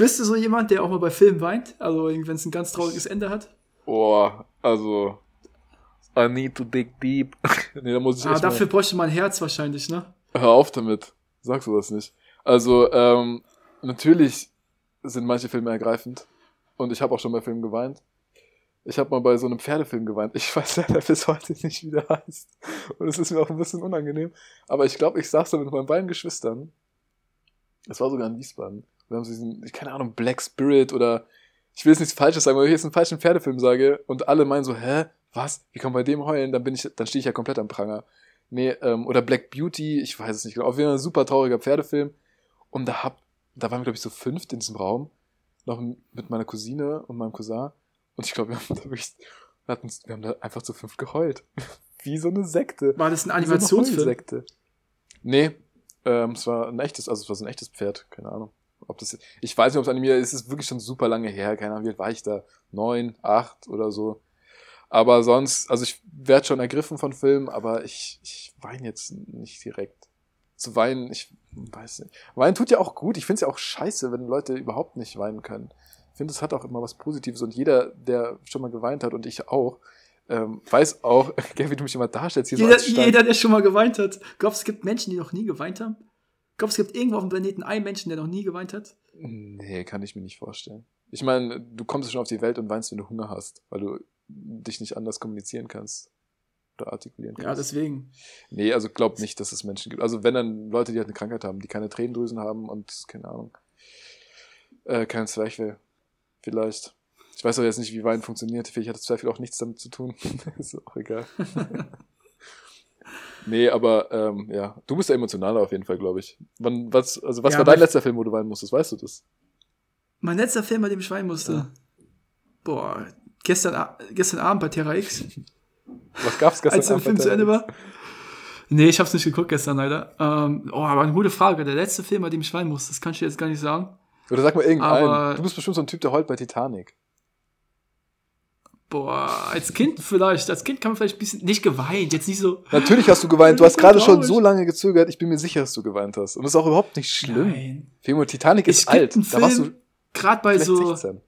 Bist du so jemand, der auch mal bei Filmen weint? Also, wenn es ein ganz trauriges Ende hat? Boah, also. I need to dig deep. nee, da muss ich Ah, dafür bräuchte man Herz wahrscheinlich, ne? mal, Hör auf damit. Sag sowas nicht. Also, ähm, natürlich sind manche Filme ergreifend. Und ich habe auch schon bei Filmen geweint. Ich habe mal bei so einem Pferdefilm geweint. Ich weiß leider bis heute nicht, wie der heißt. Und es ist mir auch ein bisschen unangenehm. Aber ich glaube, ich saß da mit meinen beiden Geschwistern. Es war sogar in Wiesbaden. Wir haben so diesen, keine Ahnung, Black Spirit oder ich will jetzt nichts Falsches sagen, weil ich jetzt einen falschen Pferdefilm sage und alle meinen so, hä, was? Wie kann man bei dem heulen? Dann bin ich, dann stehe ich ja komplett am Pranger. Nee, ähm, oder Black Beauty, ich weiß es nicht genau. Auf jeden Fall ein super trauriger Pferdefilm. Und da hab, da waren wir, glaube ich, so fünft in diesem Raum. Noch mit meiner Cousine und meinem Cousin. Und ich glaube, wir haben da wirklich, wir, hatten, wir haben da einfach zu fünf geheult. Wie so eine Sekte. War das ein Wie so eine Animationsfilm? Heulsekte. Nee, ähm, es war ein echtes, also es war so ein echtes Pferd, keine Ahnung. Ob das, ich weiß nicht, ob es animiert ist, es ist wirklich schon super lange her, keine Ahnung, wie alt war ich da? Neun, acht oder so. Aber sonst, also ich werde schon ergriffen von Filmen, aber ich, ich weine jetzt nicht direkt. Zu weinen, ich weiß nicht. Weinen tut ja auch gut. Ich finde es ja auch scheiße, wenn Leute überhaupt nicht weinen können. Ich finde, es hat auch immer was Positives und jeder, der schon mal geweint hat und ich auch, ähm, weiß auch, gell, wie du mich immer darstellst, hier so Jeder, Stein. jeder, der schon mal geweint hat. Glaubst du, es gibt Menschen, die noch nie geweint haben? Glaubst du, es gibt irgendwo auf dem Planeten einen Menschen, der noch nie geweint hat? Nee, kann ich mir nicht vorstellen. Ich meine, du kommst schon auf die Welt und weinst, wenn du Hunger hast, weil du dich nicht anders kommunizieren kannst oder artikulieren kannst. Ja, deswegen. nee, also glaub nicht, dass es Menschen gibt. Also wenn dann Leute, die halt eine Krankheit haben, die keine Tränendrüsen haben und keine Ahnung, äh, kein Zwerchfell. Vielleicht. Ich weiß auch jetzt nicht, wie Wein funktioniert. Vielleicht hat das Zwerchfell auch nichts damit zu tun. ist auch egal. nee, aber ähm, ja, du bist ja emotionaler auf jeden Fall, glaube ich. Wann, was, also was Ja, war dein letzter Film, wo du weinen musstest? Weißt du das? Mein letzter Film, bei dem ich weinen musste. Ja. Boah, gestern, gestern Abend bei Terra X, Was gab's gestern als der Film zu Ende war. Nee, ich hab's nicht geguckt gestern leider. Ähm, oh, aber eine gute Frage. Der letzte Film, bei dem ich weinen musste, das kann ich dir jetzt gar nicht sagen. Oder sag mal irgendeinen. Aber- Du bist bestimmt so ein Typ, der heult bei Titanic. Boah, als Kind vielleicht. Als Kind kann man vielleicht ein bisschen, nicht geweint, jetzt nicht so. Natürlich hast du geweint. Du hast Ich gerade schon so lange gezögert. Ich bin mir sicher, dass du geweint hast. Und das ist auch überhaupt nicht schlimm. Nein. Femo, Titanic ist gibt alt. einen Da warst du Film, gerade bei so, 16.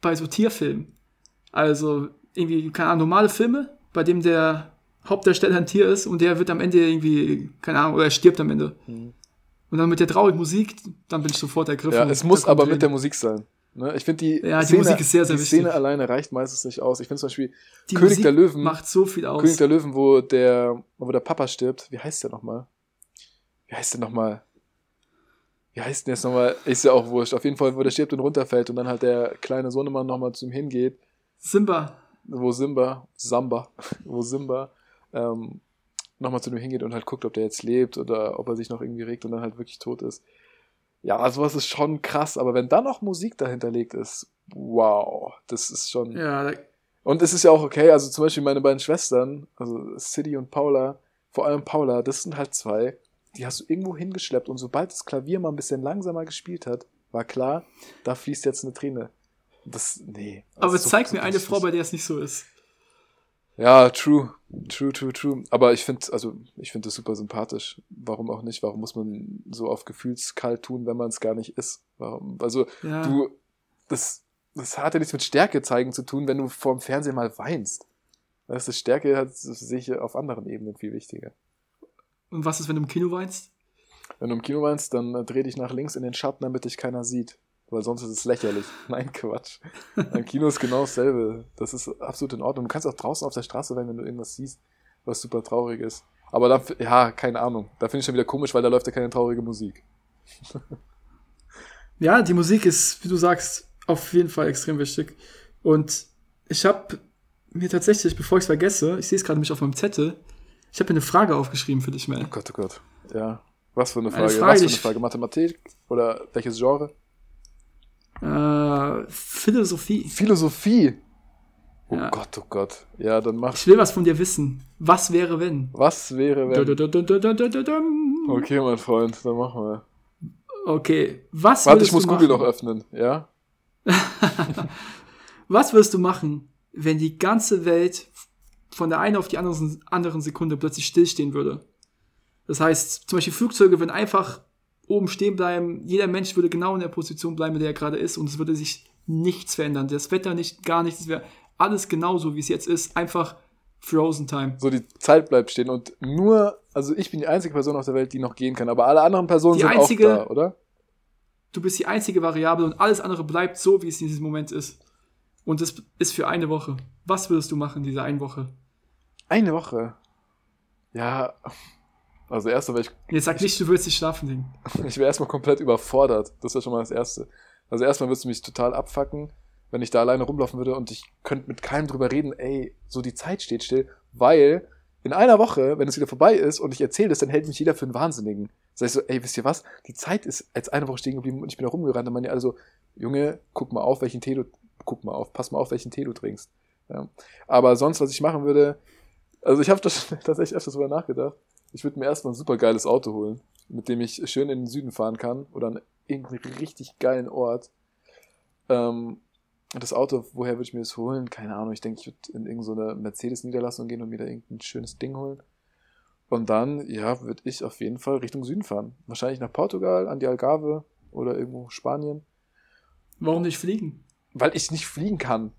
bei so Tierfilmen. Also irgendwie, keine Ahnung, normale Filme, bei dem der Hauptdarsteller ein Tier ist und der wird am Ende irgendwie, keine Ahnung, oder er stirbt am Ende. Mhm. Und dann mit der traurigen Musik, dann bin ich sofort ergriffen. Ja, es muss aber mit der. Musik sein. Ne? Ich finde die, Ja, die Szene, Musik ist sehr, sehr die wichtig. Szene alleine reicht meistens nicht aus. Ich finde zum Beispiel Die König Musik der Löwen. macht so viel aus. König der Löwen, wo der, wo der Papa stirbt. Wie heißt der nochmal? Wie heißt der nochmal? Wie heißt denn jetzt nochmal? Ist ja auch wurscht. Auf jeden Fall, wo der stirbt und runterfällt und dann halt der kleine Sohnemann nochmal zu ihm hingeht. Simba. wo Simba, Samba, wo Simba ähm, nochmal zu dem hingeht und halt guckt, ob der jetzt lebt oder ob er sich noch irgendwie regt und dann halt wirklich tot ist. Ja, sowas ist schon krass, aber wenn da noch Musik dahinterlegt ist, wow, das ist schon. Ja, Und es ist ja auch okay, also zum Beispiel meine beiden Schwestern, also City und Paula, vor allem Paula, das sind halt zwei, die hast du irgendwo hingeschleppt und sobald das Klavier mal ein bisschen langsamer gespielt hat, war klar, da fließt jetzt eine Träne. Das, nee. aber das so- zeig so mir eine. Frau, bei der es nicht so ist. Ja, true. True, true, true. Aber ich finde, also, ich finde das super sympathisch. Warum auch nicht? Warum muss man so auf gefühlskalt tun, wenn man es gar nicht ist? Warum? Also, Ja. du, das, das hat ja nichts mit Stärke zeigen zu tun, wenn du vorm Fernsehen mal weinst. Weißt du, Stärke hat, das sehe ich auf anderen Ebenen viel wichtiger. Und was ist, wenn du im Kino weinst? Wenn du im Kino weinst, dann äh, dreh dich nach links in den Schatten, damit dich keiner sieht. Weil sonst ist es lächerlich. Nein, Quatsch. Im Kino ist genau dasselbe. Das ist absolut in Ordnung. Du kannst auch draußen auf der Straße weinen, wenn du irgendwas siehst, was super traurig ist. Aber da, ja, keine Ahnung. Da finde ich schon wieder komisch, weil da läuft ja keine traurige Musik. Ja, die Musik ist, wie du sagst, auf jeden Fall extrem wichtig. Und ich habe mir tatsächlich, bevor ich es vergesse, ich sehe es gerade nämlich auf meinem Zettel, ich habe mir eine Frage aufgeschrieben für dich, Mel. Oh Gott, oh Gott. Ja. Was für eine Eine Frage? Frage, Was für eine Frage? Mathematik? Oder welches Genre? Äh, Philosophie. Philosophie. Oh Ja. Gott, oh Gott. Ja, dann mach. Ich will was von dir wissen. Was wäre, wenn? Was wäre, wenn. Dudududududududum. Okay, mein Freund, dann machen wir. Okay, was Warte, ich muss du Google noch öffnen, ja? Was wirst du machen, wenn die ganze Welt von der einen auf die andere, anderen Sekunde plötzlich stillstehen würde? Das heißt, zum Beispiel Flugzeuge würden einfach oben stehen bleiben, jeder Mensch würde genau in der Position bleiben, in der er gerade ist und es würde sich nichts verändern. Das Wetter nicht, gar nichts, es wäre alles genauso, wie es jetzt ist, einfach Frozen Time. So, die Zeit bleibt stehen und nur, also ich bin die einzige Person auf der Welt, die noch gehen kann, aber alle anderen Personen Die sind einzige- auch da, oder? Du bist die einzige Variable und alles andere bleibt so, wie es in diesem Moment ist. Und das ist für eine Woche. Was würdest du machen in dieser einen Woche? Eine Woche. Ja, also erstmal wäre ich Jetzt sag nicht, du willst nicht schlafen legen. Ich wäre erstmal komplett überfordert. Das wäre schon mal das Erste. Also erstmal würdest du mich total abfacken, wenn ich da alleine rumlaufen würde und ich könnte mit keinem drüber reden, ey, so die Zeit steht still, weil in einer Woche, wenn es wieder vorbei ist und ich erzähle das, dann hält mich jeder für einen Wahnsinnigen. Sag ich so, ey, wisst ihr was? Die Zeit ist als eine Woche stehen geblieben und ich bin da rumgerannt. Dann meinen die alle so, Junge, guck mal auf, welchen Tee du, guck mal auf, pass mal auf, welchen Tee du trinkst. Ja. Aber sonst, was ich machen würde, also ich habe das tatsächlich öfters drüber nachgedacht. Ich würde mir erstmal ein super geiles Auto holen, mit dem ich schön in den Süden fahren kann oder an irgendeinen richtig geilen Ort. Ähm, das Auto, woher würde ich mir das holen? Keine Ahnung. Ich denke, ich würde in irgendeine Mercedes-Niederlassung gehen und mir da irgendein schönes Ding holen. Und dann, ja, würde ich auf jeden Fall Richtung Süden fahren. Wahrscheinlich nach Portugal, an die Algarve oder irgendwo Spanien. Warum nicht fliegen? Weil ich nicht fliegen kann.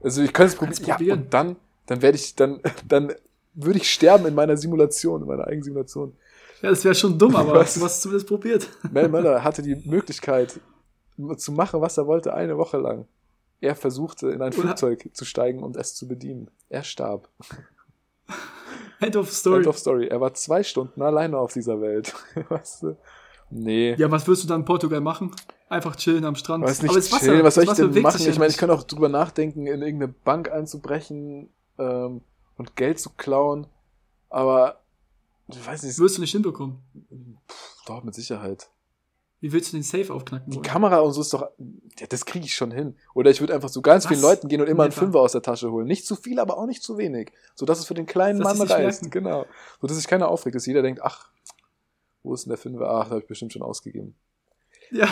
Also ich könnte es probieren. Ja, und dann, dann werde ich, dann, dann würde ich sterben in meiner Simulation, in meiner eigenen Simulation. Ja, das wäre schon dumm, aber Was? du hast zumindest probiert. Mel Möller hatte die Möglichkeit zu machen, was er wollte, eine Woche lang. Er versuchte, in ein Oder- Flugzeug zu steigen und es zu bedienen. Er starb. End of Story. End of Story. Er war zwei Stunden alleine auf dieser Welt. weißt du? Nee. Ja, was würdest du dann in Portugal machen? Einfach chillen am Strand. Weiß nicht, aber das Wasser, chillen, was soll ich denn machen? Ich meine, ich kann auch drüber nachdenken, in irgendeine Bank einzubrechen ähm, und Geld zu klauen. Aber ich weiß nicht, Wirst du nicht hinbekommen. pff, doch, mit Sicherheit. Wie willst du den Safe aufknacken? Die wollen? Kamera und so ist doch, ja, das kriege ich schon hin. Oder ich würde einfach zu ganz Was? vielen Leuten gehen und immer einen. Fünfer aus der Tasche holen. Nicht zu viel, aber auch nicht zu wenig. So dass es für den kleinen Dass Mann reißt. merken. Genau. So dass sich keiner aufregt, dass jeder denkt, ach, wo ist denn der Fünfer? Ach, da habe ich bestimmt schon ausgegeben. Ja.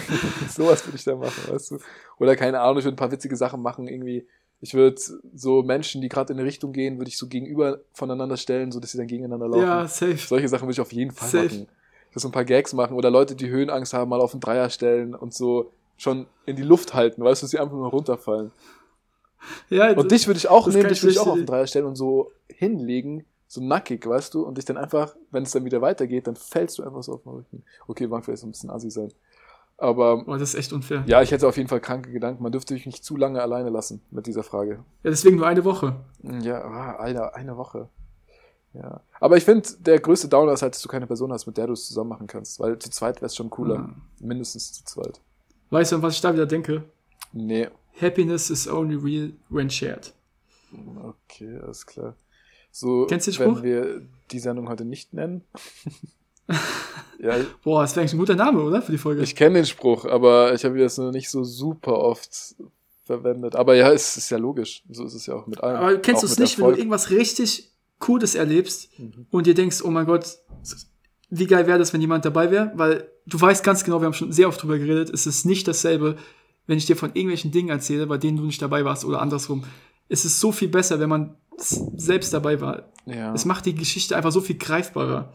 Sowas würde ich da machen, weißt du? Oder keine Ahnung, ich würde ein paar witzige Sachen machen, irgendwie. Ich würde so Menschen, die gerade in eine Richtung gehen, würde ich so gegenüber voneinander stellen, so dass sie dann gegeneinander laufen. ja, safe. Solche Sachen würde ich auf jeden Fall Safe. machen. Ich würde so ein paar Gags machen oder Leute, die Höhenangst haben, mal auf einen Dreier stellen und so schon in die Luft halten, weißt du, dass sie einfach nur runterfallen. Ja, Und dich würde ich auch das nehmen, dich ich würde ich auch auf einen Dreier stellen und so hinlegen, so nackig, weißt du, und dich dann einfach, wenn es dann wieder weitergeht, dann fällst du einfach so auf den Rücken. Okay, mag vielleicht so ein bisschen assi sein. Aber Boah, das ist echt unfair. ja, ich hätte auf jeden Fall kranke Gedanken. Man dürfte mich nicht zu lange alleine lassen mit dieser Frage. Ja, deswegen nur eine Woche. Ja, ah, Alter, eine Woche. Ja. Aber ich finde, der größte Downer ist halt, dass du keine Person hast, mit der du es zusammen machen kannst. Weil zu zweit wäre es schon cooler. Ja. Mindestens zu zweit. Weißt du, an was ich da wieder denke? Nee. Happiness is only real when shared. Okay, alles klar. So, Kennst du den wenn Spruch? wir die Sendung heute nicht nennen. ja, Boah, das wäre eigentlich ein guter Name, oder? Für die Folge. ich kenne den Spruch, aber ich habe ihn jetzt noch nicht so super oft verwendet. Aber ja, es ist ja logisch. So ist es ja auch mit allem. Aber kennst du es nicht, wenn du Erfolg. irgendwas richtig Cooles erlebst Mhm. und dir denkst, oh mein Gott, wie geil wäre das, wenn jemand dabei wäre? Weil du weißt ganz genau, wir haben schon sehr oft drüber geredet, es ist nicht dasselbe, wenn ich dir von irgendwelchen Dingen erzähle, bei denen du nicht dabei warst oder andersrum. Es ist so viel besser, wenn man selbst dabei war. Ja. Es macht die Geschichte einfach so viel greifbarer. Ja,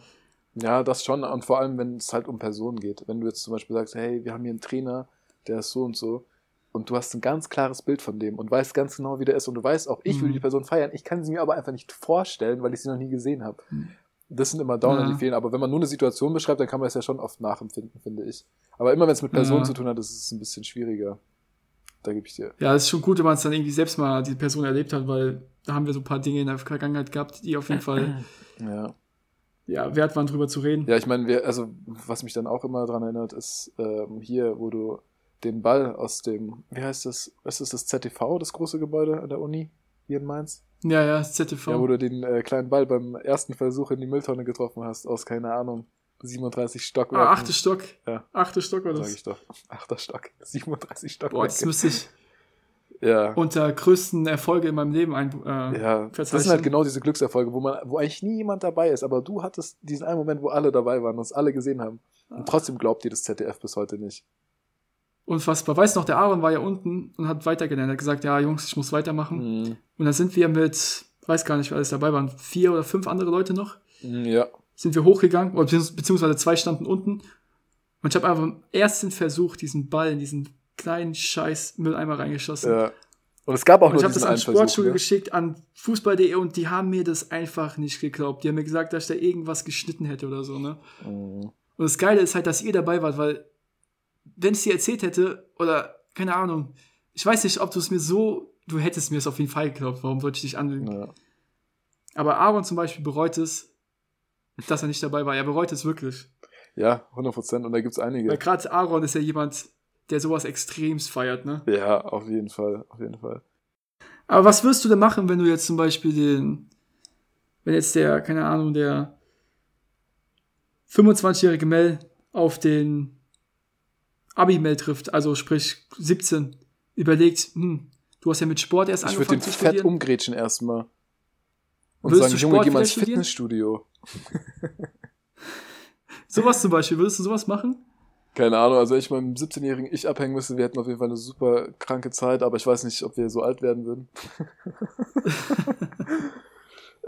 das schon. Und vor allem, wenn es halt um Personen geht. Wenn du jetzt zum Beispiel sagst, hey, wir haben hier einen Trainer, der ist so und so. Und du hast ein ganz klares Bild von dem und weißt ganz genau, wie der ist. Und du weißt auch, ich Mhm. würde die Person feiern. Ich kann sie mir aber einfach nicht vorstellen, weil ich sie noch nie gesehen habe. Mhm. Das sind immer Downer, Ja. die fehlen. Aber wenn man nur eine Situation beschreibt, dann kann man es ja schon oft nachempfinden, finde ich. Aber immer wenn es mit Personen Ja. zu tun hat, ist es ein bisschen schwieriger. Da gebe ich dir. Ja, es ist schon gut, wenn man es dann irgendwie selbst mal die Person erlebt hat, weil da haben wir so ein paar Dinge in der Vergangenheit gehabt, die auf jeden Fall Ja. Ja, wert waren, drüber zu reden. Ja, ich meine, also was mich dann auch immer dran erinnert, ist ähm, hier, wo du den Ball aus dem, wie heißt das, was ist das ZTV, das große Gebäude an der Uni hier in Mainz? Ja, ja, das ZTV. Ja, wo du den äh, kleinen Ball beim ersten Versuch in die Mülltonne getroffen hast, aus, keine Ahnung, 37 Stockwerken. ah, achte Stock. Ja. Achte Stock Sag das. ich doch. Achter Stock. 37 Boah, Stockwerke. das müsste ich ja. unter größten Erfolge in meinem Leben ein. Äh, Ja, das sind halt genau diese Glückserfolge, wo man, wo eigentlich nie jemand dabei ist, aber du hattest diesen einen Moment, wo alle dabei waren und es alle gesehen haben. Und trotzdem glaubt dir das ZDF bis heute nicht. Unfassbar. Weißt du noch, der Aaron war ja unten und hat weitergelernt. Er hat gesagt, ja, Jungs, ich muss weitermachen. Mhm. Und dann sind wir mit, weiß gar nicht, wer alles dabei waren, vier oder fünf andere Leute noch, Ja. sind wir hochgegangen, beziehungsweise zwei standen unten. Und ich habe einfach im ersten Versuch diesen Ball in diesen kleinen scheiß Mülleimer reingeschossen. ja. Und es gab auch Und ich nur habe das an Sportschule ne? geschickt, an Fußball.de und die haben mir das einfach nicht geglaubt. Die haben mir gesagt, dass ich da irgendwas geschnitten hätte oder so, ne? Mhm. Und das Geile ist halt, dass ihr dabei wart, weil wenn ich dir erzählt hätte, oder keine Ahnung, ich weiß nicht, ob du es mir so, du hättest mir es auf jeden Fall geglaubt, warum sollte ich dich anlügen? Ja. Aber Aaron zum Beispiel bereut es, dass er nicht dabei war. Er bereut es wirklich. ja, 100 Prozent. Und da gibt's einige. Weil gerade Aaron ist ja jemand, der sowas extremst feiert, ne? Ja, auf jeden Fall, auf jeden Fall. Aber was wirst du denn machen, wenn du jetzt zum Beispiel den, wenn jetzt der, keine Ahnung, der 25-jährige Mel auf den Abi-Mel trifft, also sprich 17, überlegt, hm, du hast ja mit Sport erst Ich würde angefangen den zu fett studieren. umgrätschen erstmal. Und Würdest sagen, Junge, geh mal ins? Fitnessstudio. Sowas zum Beispiel, würdest du sowas machen? Keine Ahnung, also wenn ich mal mit einem 17-jährigen Ich abhängen müsste, wir hätten auf jeden Fall eine super kranke Zeit, aber ich weiß nicht, ob wir so alt werden würden.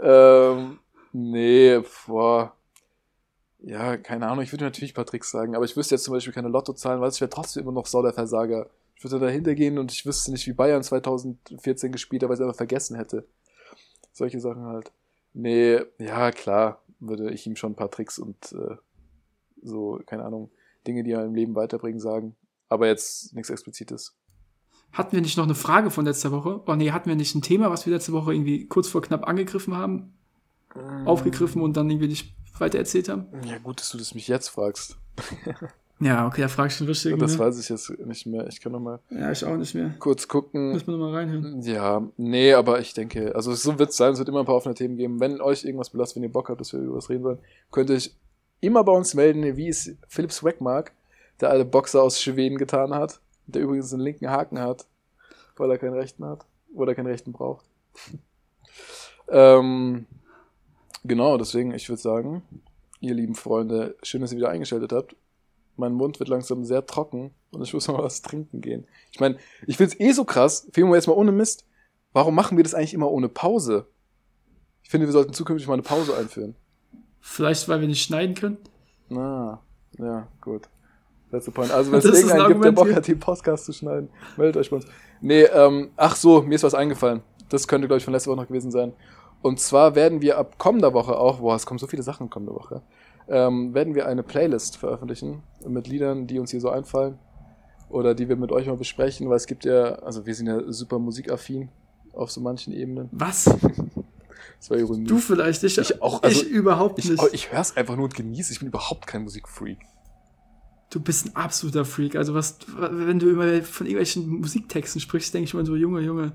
ähm, nee, boah. Ja, keine Ahnung, ich würde natürlich ein paar Tricks sagen, aber ich wüsste jetzt zum Beispiel keine Lottozahlen, weil ich wäre trotzdem immer noch sau der Versager. Ich würde dahinter gehen und ich wüsste nicht, wie Bayern 2014 gespielt hat, weil ich es einfach vergessen hätte. Solche Sachen halt. Nee, ja, klar, würde ich ihm schon ein paar Tricks und äh, so, keine Ahnung, Dinge, die er im Leben weiterbringen, sagen. Aber jetzt nichts Explizites. Hatten wir nicht noch eine Frage von letzter Woche? Oh nee, hatten wir nicht ein Thema, was wir letzte Woche irgendwie kurz vor knapp angegriffen haben, aufgegriffen und dann irgendwie nicht weiter erzählt haben? Ja, gut, dass du das mich jetzt fragst. Ja, okay, da frage ich schon richtig. Das Ne? weiß ich jetzt nicht mehr. Ich kann noch mal Ja, ich auch nicht mehr. kurz gucken. Müssen wir nochmal reinhören. Ja, nee, aber ich denke, also so wird es sein, es wird immer ein paar offene Themen geben. Wenn euch irgendwas belastet, wenn ihr Bock habt, dass wir über was reden wollen, könnt ihr euch immer bei uns melden, wie es Philipp Swagmark, der alte Boxer aus Schweden, getan hat, der übrigens einen linken Haken hat, weil er keinen rechten hat, oder keinen rechten braucht. ähm, genau, deswegen, ich würde sagen, ihr lieben Freunde, schön, dass ihr wieder eingeschaltet habt. Mein Mund wird langsam sehr trocken und ich muss mal was trinken gehen. Ich meine, ich find's eh so krass, wir jetzt mal ohne Mist. Warum machen wir das eigentlich immer ohne Pause? Ich finde, wir sollten zukünftig mal eine Pause einführen. Vielleicht, weil wir nicht schneiden können. Na, ja, gut. Letzter Point. Also, wenn es irgendeinen gibt, der Bock hier. hat, die Podcast zu schneiden, meldet euch bei uns. Nee, ähm, ach so, mir ist was eingefallen. Das könnte, glaube ich, von letzter Woche noch gewesen sein. Und zwar werden wir ab kommender Woche auch, boah, es kommen so viele Sachen kommende Woche, ähm, werden wir eine Playlist veröffentlichen mit Liedern, die uns hier so einfallen oder die wir mit euch mal besprechen, weil es gibt ja, also wir sind ja super musikaffin auf so manchen Ebenen. Was? Das war Ironie. Du vielleicht, ich, Ich auch, also ich überhaupt ich nicht. ich höre es einfach nur und genieße. Ich bin überhaupt kein Musikfreak. Du bist ein absoluter Freak. Also was, wenn du immer von irgendwelchen Musiktexten sprichst, denke ich mal so, Junge, Junge,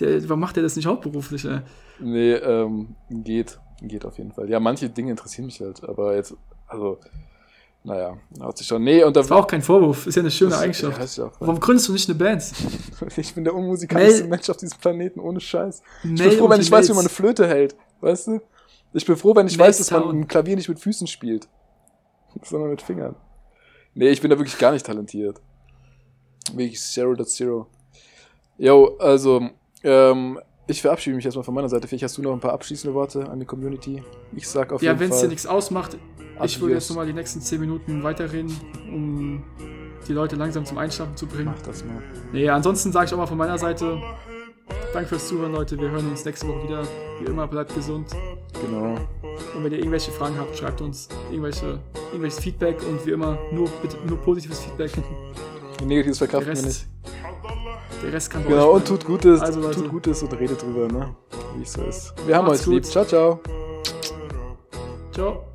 der, warum macht der das nicht hauptberuflich, ey? Nee, ähm, geht. Geht auf jeden Fall. Ja, manche Dinge interessieren mich halt, aber jetzt, also, naja, hat sich schon. Nee, und da Das war auch kein Vorwurf, ist ja eine schöne Eigenschaft. Ja, ja auch, Warum gründest du nicht eine Band? ich bin der unmusikalischste Mel- Mensch auf diesem Planeten, ohne Scheiß. Ich Mel bin froh, wenn ich die weiß, wie Mails. man eine Flöte hält. Weißt du? Ich bin froh, wenn ich Mails weiß, dass man ein Klavier nicht mit Füßen spielt, sondern mit Fingern. Nee, ich bin da wirklich gar nicht talentiert. Wirklich Zero to Zero. Jo, also, ähm, ich verabschiede mich erstmal von meiner Seite. Vielleicht hast du noch ein paar abschließende Worte an die Community. Ich sag auf Ja, jeden wenn es Fall. dir nichts ausmacht, ich würde jetzt nochmal die nächsten 10 Minuten weiterreden, um die Leute langsam zum Einschlafen zu bringen. Mach das mal. Nee, ansonsten sage ich auch mal von meiner Seite, danke fürs Zuhören, Leute. Wir hören uns nächste Woche wieder. Wie immer, bleibt gesund. Genau. Und wenn ihr irgendwelche Fragen habt, schreibt uns irgendwelche, irgendwelches Feedback und wie immer nur bitte nur positives Feedback. Negatives verkraften wir nicht. Der Rest kann Genau, und tut Gutes, Also, Leute. tut Gutes und redet drüber, ne? Wie es so ist. Wir haben euch lieb. Ciao, ciao. Ciao.